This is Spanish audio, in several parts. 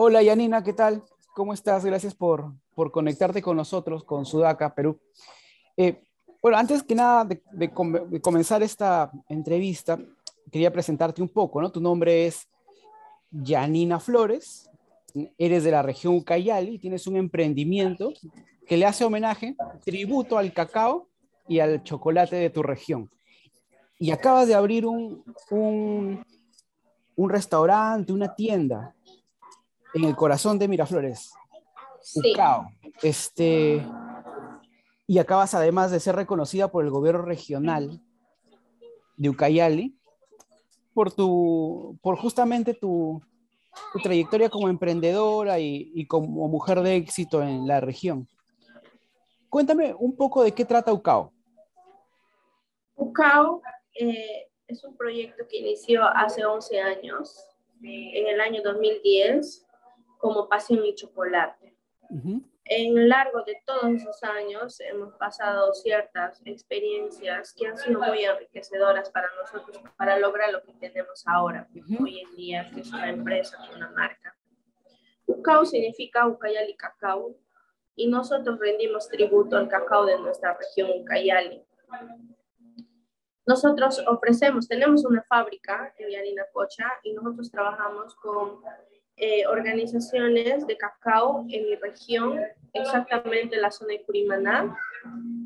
Hola Yanina, ¿qué tal? ¿Cómo estás? Gracias por, por conectarte con nosotros, con Sudaca, Perú. Eh, bueno, antes que nada de, comenzar esta entrevista, quería presentarte un poco, ¿no? Tu nombre es Yanina Flores, eres de la región Ucayali, tienes un emprendimiento que le hace homenaje, tributo al cacao y al chocolate de tu región. Y acabas de abrir un, un, un restaurante, una tienda en el corazón de Miraflores. Sí. Este, y acabas además de ser reconocida por el gobierno regional de Ucayali por tu, por justamente tu, tu trayectoria como emprendedora y, y, como mujer de éxito en la región. Cuéntame un poco de qué trata UCAO. UCAO eh, es un proyecto que inició hace 11 años, en el año 2010, como Pasión y Chocolate. En lo largo de todos esos años hemos pasado ciertas experiencias que han sido muy enriquecedoras para nosotros para lograr lo que tenemos ahora, hoy en día, que es una empresa, una marca. Ucao significa Ucayali Cacao y nosotros rendimos tributo al cacao de nuestra región Ucayali. Nosotros ofrecemos, tenemos una fábrica en Yarina Cocha y nosotros trabajamos con eh, organizaciones de cacao en mi región, exactamente en la zona de Curimaná.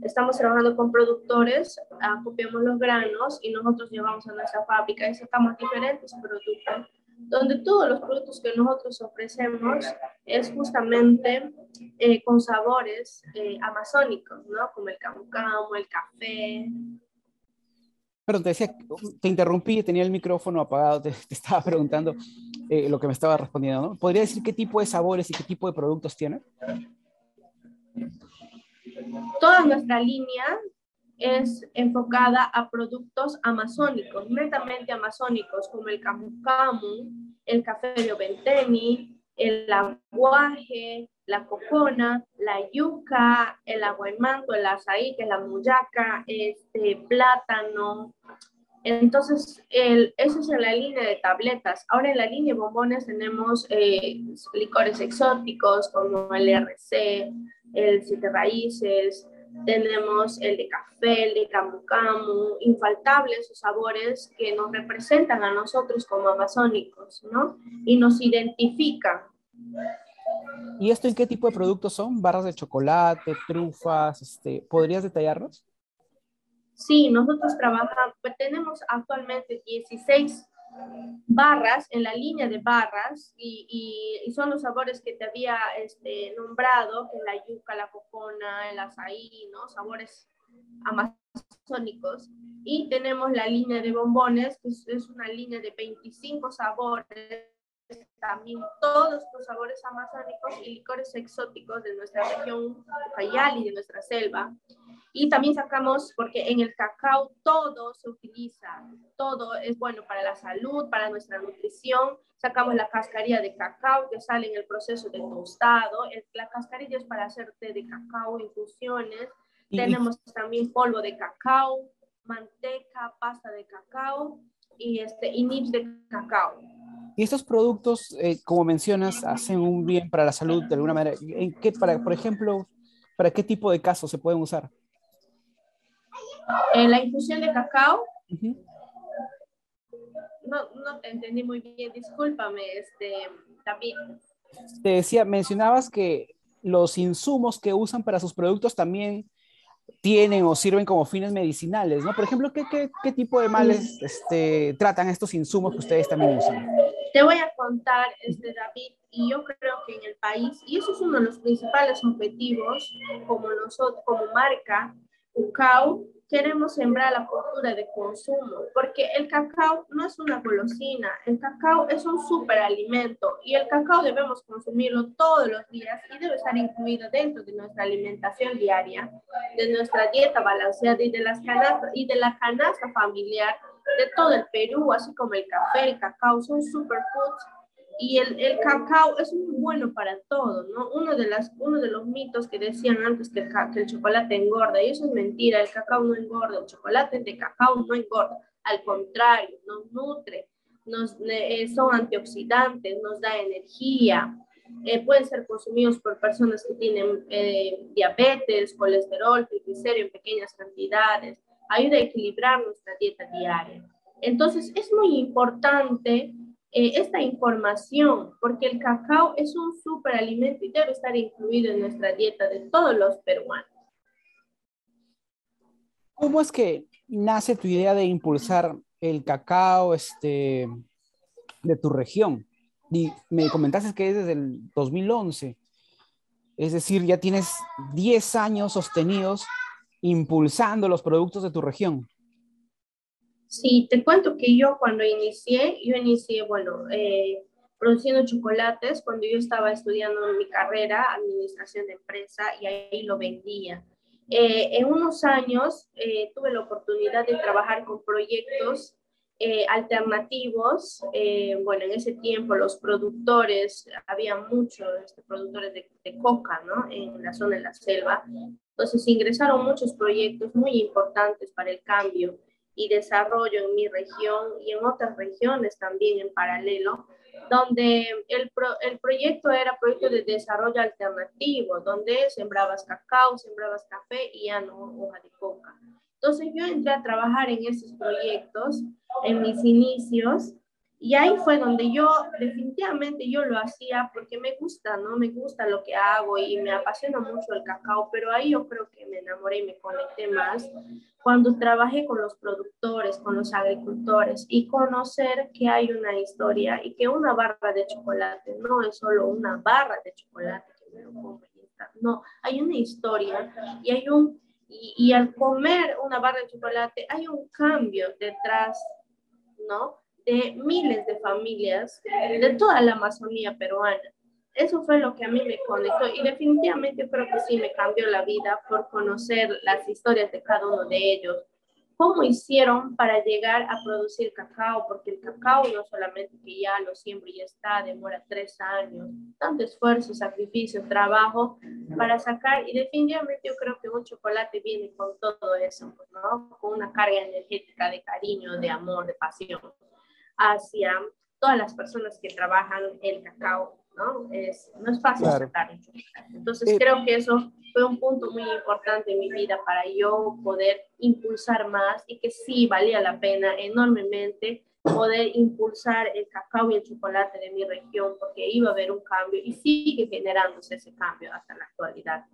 Estamos trabajando con productores, acopiamos los granos y nosotros llevamos a nuestra fábrica y sacamos diferentes productos, donde todos los productos que nosotros ofrecemos es justamente eh, con sabores eh, amazónicos, ¿no? Como el camu el café, Perdón, te decía, te interrumpí, tenía el micrófono apagado, te, estaba preguntando eh, lo que me estaba respondiendo, ¿no? ¿Podría decir qué tipo de sabores y qué tipo de productos tiene? Toda nuestra línea es enfocada a productos amazónicos, netamente amazónicos, como el camu camu, el café de oventeni, el aguaje, la cocona, la yuca, el aguaymanto, el azaí, que es la muyaca, este, plátano. Entonces, el, eso es en la línea de tabletas. Ahora en la línea de bombones tenemos eh, licores exóticos como el RC, el siete raíces, tenemos el de café, el de camu camu, infaltables sus sabores que nos representan a nosotros como amazónicos, ¿no? Y nos identifican. ¿Y esto en qué tipo de productos son? ¿Barras de chocolate, trufas? Este, ¿Podrías detallarlos? Sí, nosotros trabajamos, tenemos actualmente 16 barras en la línea de barras y, son los sabores que te había este, nombrado, que la yuca, la cocona, el azaí, ¿no? Sabores amazónicos. Y tenemos la línea de bombones, que es una línea de 25 sabores también todos los sabores amazónicos y licores exóticos de nuestra región Ucayali, de nuestra selva. Y también sacamos, porque en el cacao todo se utiliza, todo es bueno para la salud, para nuestra nutrición. Sacamos la cascarilla de cacao que sale en el proceso de tostado. la cascarilla es para hacer té de cacao, infusiones. Tenemos también polvo de cacao, manteca, pasta de cacao y, este, y nips de cacao. Y estos productos, eh, como mencionas, hacen un bien para la salud de alguna manera. ¿En qué, para, por ejemplo, para qué tipo de casos se pueden usar? En la infusión de cacao. no, no, te entendí muy bien, discúlpame, este, David. Te decía, mencionabas que los insumos que usan para sus productos también tienen o sirven como fines medicinales, ¿no? Por ejemplo, ¿qué, qué, qué tipo de males este, tratan estos insumos que ustedes también usan? Te voy a contar, este, David, y yo creo que en el país, y eso es uno de los principales objetivos como nosotros, como marca, UCAO, queremos sembrar la cultura de consumo, porque el cacao no es una golosina, el cacao es un superalimento y el cacao debemos consumirlo todos los días y debe estar incluido dentro de nuestra alimentación diaria, de nuestra dieta balanceada y de, las canastas, y de la canasta familiar de todo el Perú, así como el café, el cacao, son superfoods y el, el, cacao es muy bueno para todo, ¿no? Uno de, las, uno de los mitos que decían antes que el, que el chocolate engorda, y eso es mentira, el cacao no engorda, el chocolate de cacao no engorda, al contrario, nos nutre. nos, eh, son antioxidantes, nos da energía, eh, pueden ser consumidos por personas que tienen eh, diabetes, colesterol, triglicéridos en pequeñas cantidades, ayuda a equilibrar nuestra dieta diaria. Entonces, es muy importante esta información porque el cacao es un superalimento y debe estar incluido en nuestra dieta de todos los peruanos. ¿Cómo es que nace tu idea de impulsar el cacao este, de tu región? Y me comentaste que es desde el 2011. Es decir, ya tienes 10 años sostenidos impulsando los productos de tu región. Sí, te cuento que yo cuando inicié, yo inicié, bueno, eh, produciendo chocolates cuando yo estaba estudiando mi carrera, administración de empresa, y ahí lo vendía. Eh, en unos años eh, tuve la oportunidad de trabajar con proyectos eh, alternativos. bueno, en ese tiempo los productores, había muchos este, productores de, de, coca, ¿no? En la zona de la selva. Entonces ingresaron muchos proyectos muy importantes para el cambio y desarrollo en mi región y en otras regiones también en paralelo donde el, el proyecto era proyecto de desarrollo alternativo, donde sembrabas cacao, sembrabas café y ya no hoja de coca. Entonces yo entré a trabajar en esos proyectos en mis inicios y ahí fue donde yo definitivamente yo lo hacía porque me gusta, ¿no? Me gusta lo que hago y me apasiona mucho el cacao, pero ahí yo creo que me enamoré y me conecté más cuando trabajé con los productores, con los agricultores y conocer que hay una historia y que una barra de chocolate no es solo una barra de chocolate que me lo como no, hay una historia y hay un y, y, al comer una barra de chocolate hay un cambio detrás, ¿no? De miles de familias de toda la Amazonía peruana eso fue lo que a mí me conectó y definitivamente creo que sí me cambió la vida por conocer las historias de cada uno de ellos. ¿Cómo hicieron para llegar a producir cacao? Porque el cacao no solamente que ya lo siembro y ya está, demora tres años, tanto esfuerzo, sacrificio, trabajo para sacar y definitivamente yo creo que un chocolate viene con todo eso, ¿no? Con una carga energética de cariño, de amor, de pasión hacia todas las personas que trabajan el cacao ¿no? Es, no es fácil sacar Entonces eh, creo que eso fue un punto muy importante en mi vida para yo poder impulsar más y que sí valía la pena enormemente poder impulsar el cacao y el chocolate de mi región porque iba a haber un cambio y sigue generándose ese cambio hasta la actualidad.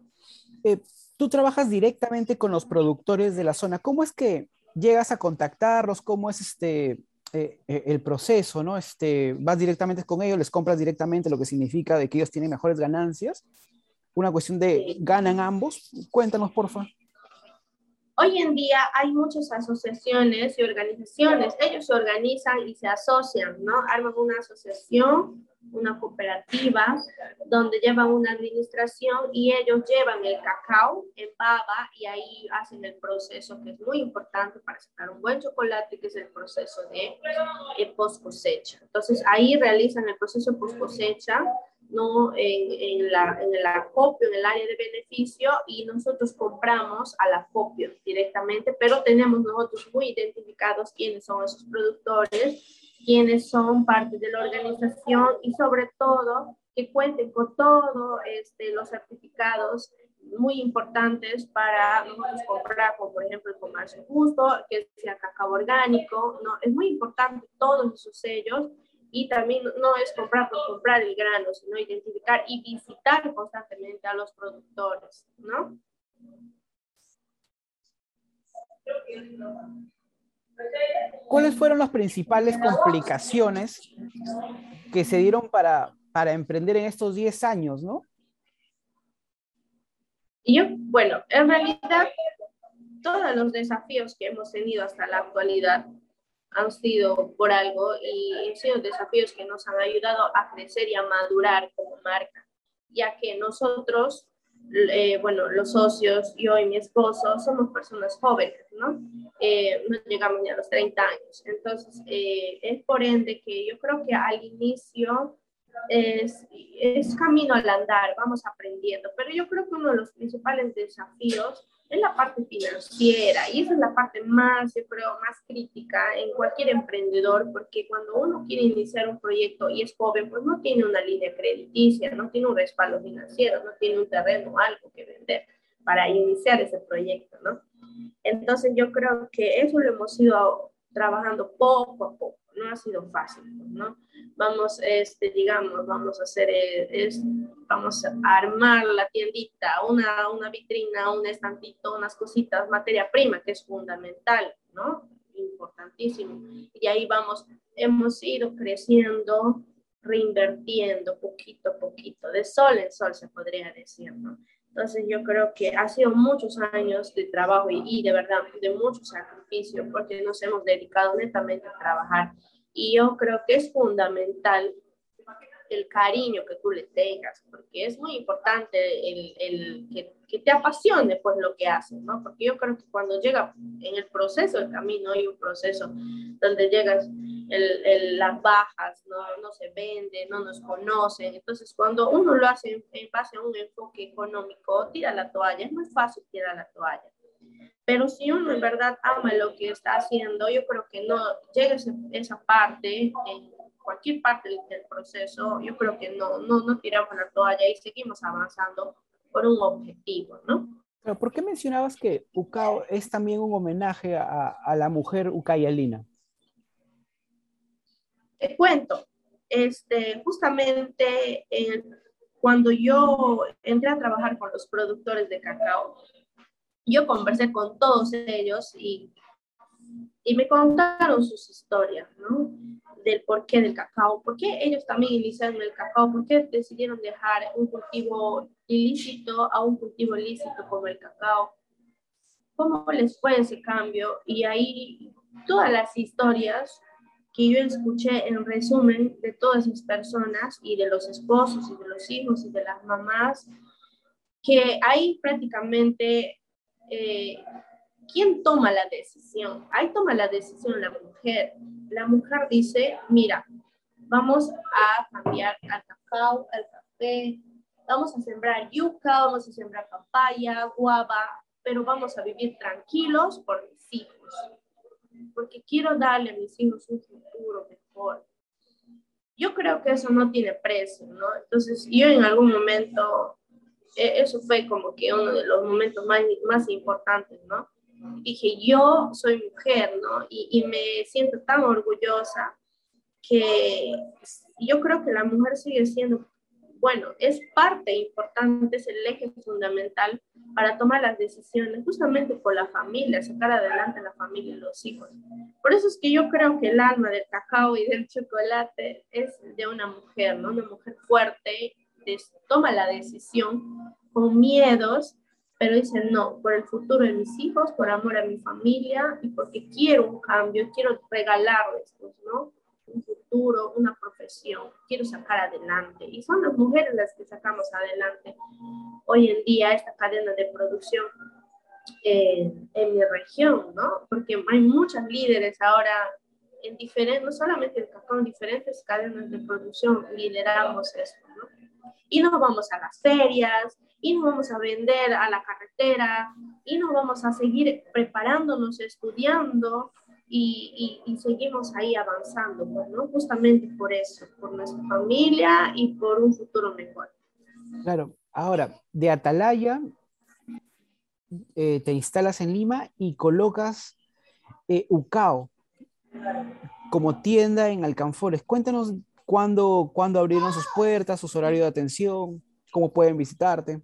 Eh, tú trabajas directamente con los productores de la zona. ¿Cómo es que llegas a contactarlos? ¿Cómo es este, eh, eh, el proceso, ¿no? Este, vas directamente con ellos, les compras directamente, lo que significa de que ellos tienen mejores ganancias. Una cuestión de ganan ambos. Cuéntanos, por favor. Hoy en día hay muchas asociaciones y organizaciones. Ellos se organizan y se asocian, ¿no? Arman una asociación una cooperativa donde llevan una administración y ellos llevan el cacao en baba y ahí hacen el proceso que es muy importante para sacar un buen chocolate, que es el proceso de eh, post cosecha. Entonces ahí realizan el proceso post cosecha ¿no? En, en, la, en el acopio, en el área de beneficio, y nosotros compramos al acopio directamente, pero tenemos nosotros muy identificados quiénes son esos productores quienes son parte de la organización y sobre todo que cuenten con todos este, los certificados muy importantes para nosotros comprar, como por ejemplo el comercio justo, que sea cacao orgánico, ¿no? Es muy importante todos esos sellos y también no es comprar por comprar el grano, sino identificar y visitar constantemente a los productores, ¿no? ¿Cuáles fueron las principales complicaciones que se dieron para, para emprender en estos 10 años, no? Yo, bueno, en realidad, todos los desafíos que hemos tenido hasta la actualidad han sido por algo y han sido desafíos que nos han ayudado a crecer y a madurar como marca, ya que nosotros eh, bueno, los socios, yo y mi esposo, somos personas jóvenes, ¿no? Eh, no llegamos ni a los 30 años. Entonces, eh, es por ende que yo creo que al inicio es, es camino al andar, vamos aprendiendo, pero yo creo que uno de los principales desafíos es la parte financiera y esa es la parte más, yo creo, más crítica en cualquier emprendedor, porque cuando uno quiere iniciar un proyecto y es joven, pues no tiene una línea crediticia, no tiene un respaldo financiero, no tiene un terreno, algo que vender para iniciar ese proyecto, ¿no? Entonces yo creo que eso lo hemos ido trabajando poco a poco, no ha sido fácil, ¿no? Vamos, este, digamos, vamos a hacer, es, vamos a armar la tiendita, una, una vitrina, un estantito, unas cositas, materia prima, que es fundamental, ¿no? Importantísimo. Y ahí vamos, hemos ido creciendo, reinvirtiendo poquito a poquito, de sol en sol se podría decir, ¿no? Entonces yo creo que ha sido muchos años de trabajo y, de verdad de mucho sacrificio porque nos hemos dedicado netamente a trabajar. Y yo creo que es fundamental el cariño que tú le tengas, porque es muy importante el, el que, que, te apasione pues lo que haces, ¿no? Porque yo creo que cuando llega en el proceso, el camino, hay un proceso donde llegas, el, el, las bajas, ¿no? no se vende, no nos conocen, entonces cuando uno lo hace en, en base a un enfoque económico, tira la toalla, es muy fácil tirar la toalla. Pero si uno en verdad ama lo que está haciendo, yo creo que no llega esa parte en cualquier parte del proceso, yo creo que no, no, no tiramos la toalla y seguimos avanzando por un objetivo, ¿no? Pero ¿por qué mencionabas que Ucao es también un homenaje a, a la mujer ucayalina? Te cuento, este, justamente eh, cuando yo entré a trabajar con los productores de cacao, yo conversé con todos ellos y, y me contaron sus historias, ¿no? Del porqué del cacao, por qué ellos también iniciaron el cacao, por qué decidieron dejar un cultivo ilícito a un cultivo lícito como el cacao, cómo les fue ese cambio y ahí todas las historias que yo escuché en resumen de todas esas personas y de los esposos y de los hijos y de las mamás, que ahí prácticamente eh, ¿quién toma la decisión? Ahí toma la decisión la mujer. La mujer dice, mira, vamos a cambiar al cacao, al café, vamos a sembrar yuca, vamos a sembrar papaya, guava, pero vamos a vivir tranquilos por mis hijos, porque quiero darle a mis hijos un futuro mejor. Yo creo que eso no tiene precio, ¿no? Entonces, yo en algún momento e, eso fue como que uno de los momentos más, más importantes, ¿no? Dije, yo soy mujer, ¿no? Y, y me siento tan orgullosa que yo creo que la mujer sigue siendo, bueno, es parte importante, es el eje fundamental para tomar las decisiones, justamente por la familia, sacar adelante a la familia y los hijos. Por eso es que yo creo que el alma del cacao y del chocolate es de una mujer, ¿no? Una mujer fuerte, toma la decisión con miedos, pero dice no, por el futuro de mis hijos, por amor a mi familia y porque quiero un cambio, quiero regalarles, pues, ¿no? Un futuro, una profesión, quiero sacar adelante. Y son las mujeres las que sacamos adelante hoy en día esta cadena de producción en mi región, ¿no? Porque hay muchas líderes ahora en diferentes, no solamente en cacao, en diferentes cadenas de producción lideramos esto, ¿no? Y nos vamos a las ferias, y nos vamos a vender a la carretera, y nos vamos a seguir preparándonos, estudiando, y, y, y seguimos ahí avanzando, pues, ¿no? Justamente por eso, por nuestra familia y por un futuro mejor. Claro, ahora, de Atalaya, eh, te instalas en Lima y colocas eh, UCAO como tienda en Alcanfores. Cuéntanos ¿Cuándo, ¿Cuándo abrieron sus puertas, sus horarios de atención? ¿Cómo pueden visitarte?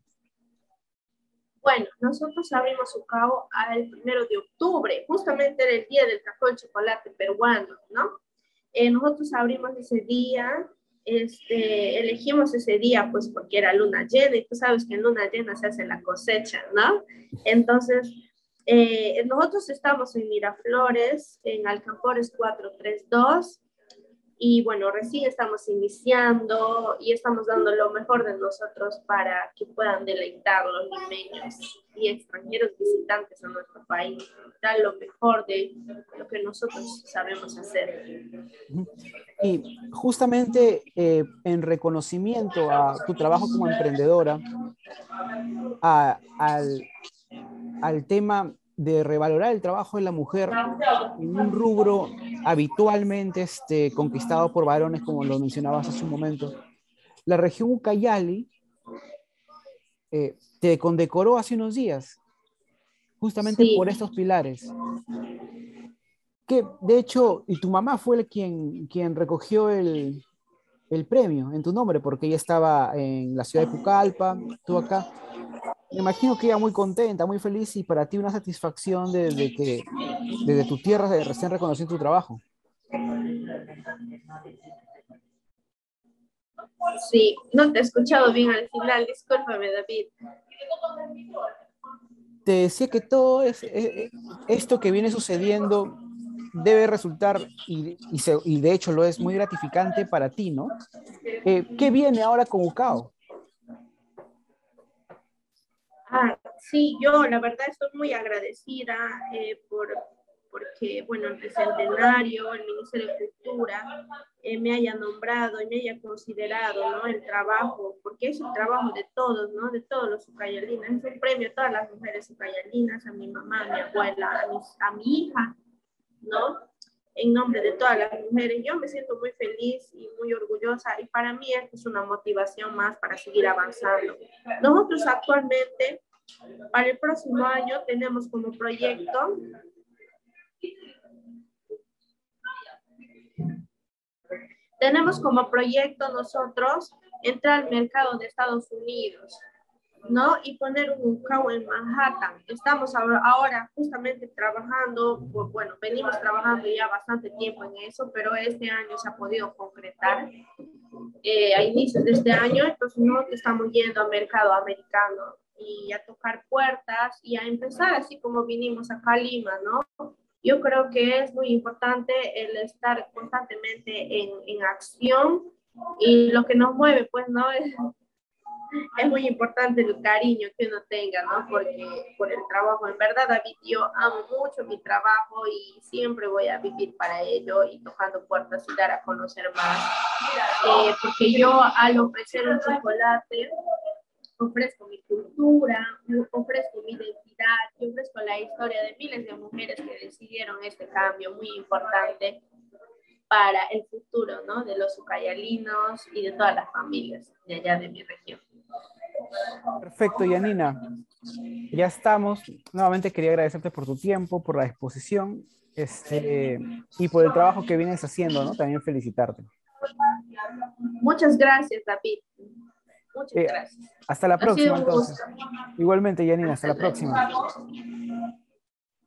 Bueno, nosotros abrimos su cabo el primero de octubre, justamente era el día del café de chocolate peruano, ¿no? Eh, nosotros abrimos ese día, este, elegimos ese día pues porque era luna llena y tú sabes que en luna llena se hace la cosecha, ¿no? Entonces, eh, nosotros estamos en Miraflores, en Alcampores 432, y bueno, recién estamos iniciando y estamos dando lo mejor de nosotros para que puedan deleitar los limeños y extranjeros visitantes a nuestro país, dar lo mejor de lo que nosotros sabemos hacer. Y justamente eh, en reconocimiento a tu trabajo como emprendedora, a, al, al tema de revalorar el trabajo de la mujer en un rubro habitualmente este, conquistado por varones, como lo mencionabas hace un momento. La región Ucayali eh, te condecoró hace unos días, justamente por estos pilares. Que de hecho, y tu mamá fue quien, quien recogió el, el premio en tu nombre, porque ella estaba en la ciudad de Pucallpa, tú acá. Me imagino que ella muy contenta, muy feliz y para ti una satisfacción desde que desde tu tierra recién reconoció tu trabajo. Sí, no te he escuchado bien al final, discúlpame David. Te decía que todo es, eh, eh, esto que viene sucediendo debe resultar, y, y, de hecho lo es muy gratificante para ti, ¿no? Eh, ¿Qué viene ahora con UCAO? Ah, sí, yo la verdad estoy muy agradecida eh, por, porque, bueno, el Centenario, el Ministerio de Cultura, eh, me haya nombrado y me haya considerado, ¿no? El trabajo, porque es un trabajo de todos, ¿no? De todos los ucayalinas. Es un premio a todas las mujeres ucayalinas, a mi mamá, a mi abuela, a, a mi hija, ¿no? En nombre de todas las mujeres, yo me siento muy feliz y muy orgullosa y para mí es una motivación más para seguir avanzando. Nosotros actualmente, para el próximo año, tenemos como proyecto tenemos como proyecto nosotros entrar al mercado de Estados Unidos. ¿No? Y poner un UCAO en Manhattan. Estamos ahora, justamente trabajando, bueno, venimos trabajando ya bastante tiempo en eso, pero este año se ha podido concretar eh, a inicios de este año, entonces no estamos yendo al mercado americano y a tocar puertas y a empezar así como vinimos a Lima, ¿no? Yo creo que es muy importante el estar constantemente en, en acción y lo que nos mueve, pues, ¿no? Es es muy importante el cariño que uno tenga, ¿no? Porque por el trabajo, en verdad, David, yo amo mucho mi trabajo y siempre voy a vivir para ello y tocando puertas y dar a conocer más. Eh, porque yo al ofrecer un chocolate, ofrezco mi cultura, ofrezco mi identidad, y ofrezco la historia de miles de mujeres que decidieron este cambio muy importante para el futuro, ¿no? De los ucayalinos y de todas las familias de allá de mi región. Perfecto, Yanina. Ya estamos. Nuevamente quería agradecerte por tu tiempo, por la exposición este, y por el trabajo que vienes haciendo, ¿no? También felicitarte. Muchas gracias, David. Muchas eh, gracias. Hasta la próxima, entonces. Igualmente, Yanina, hasta la próxima.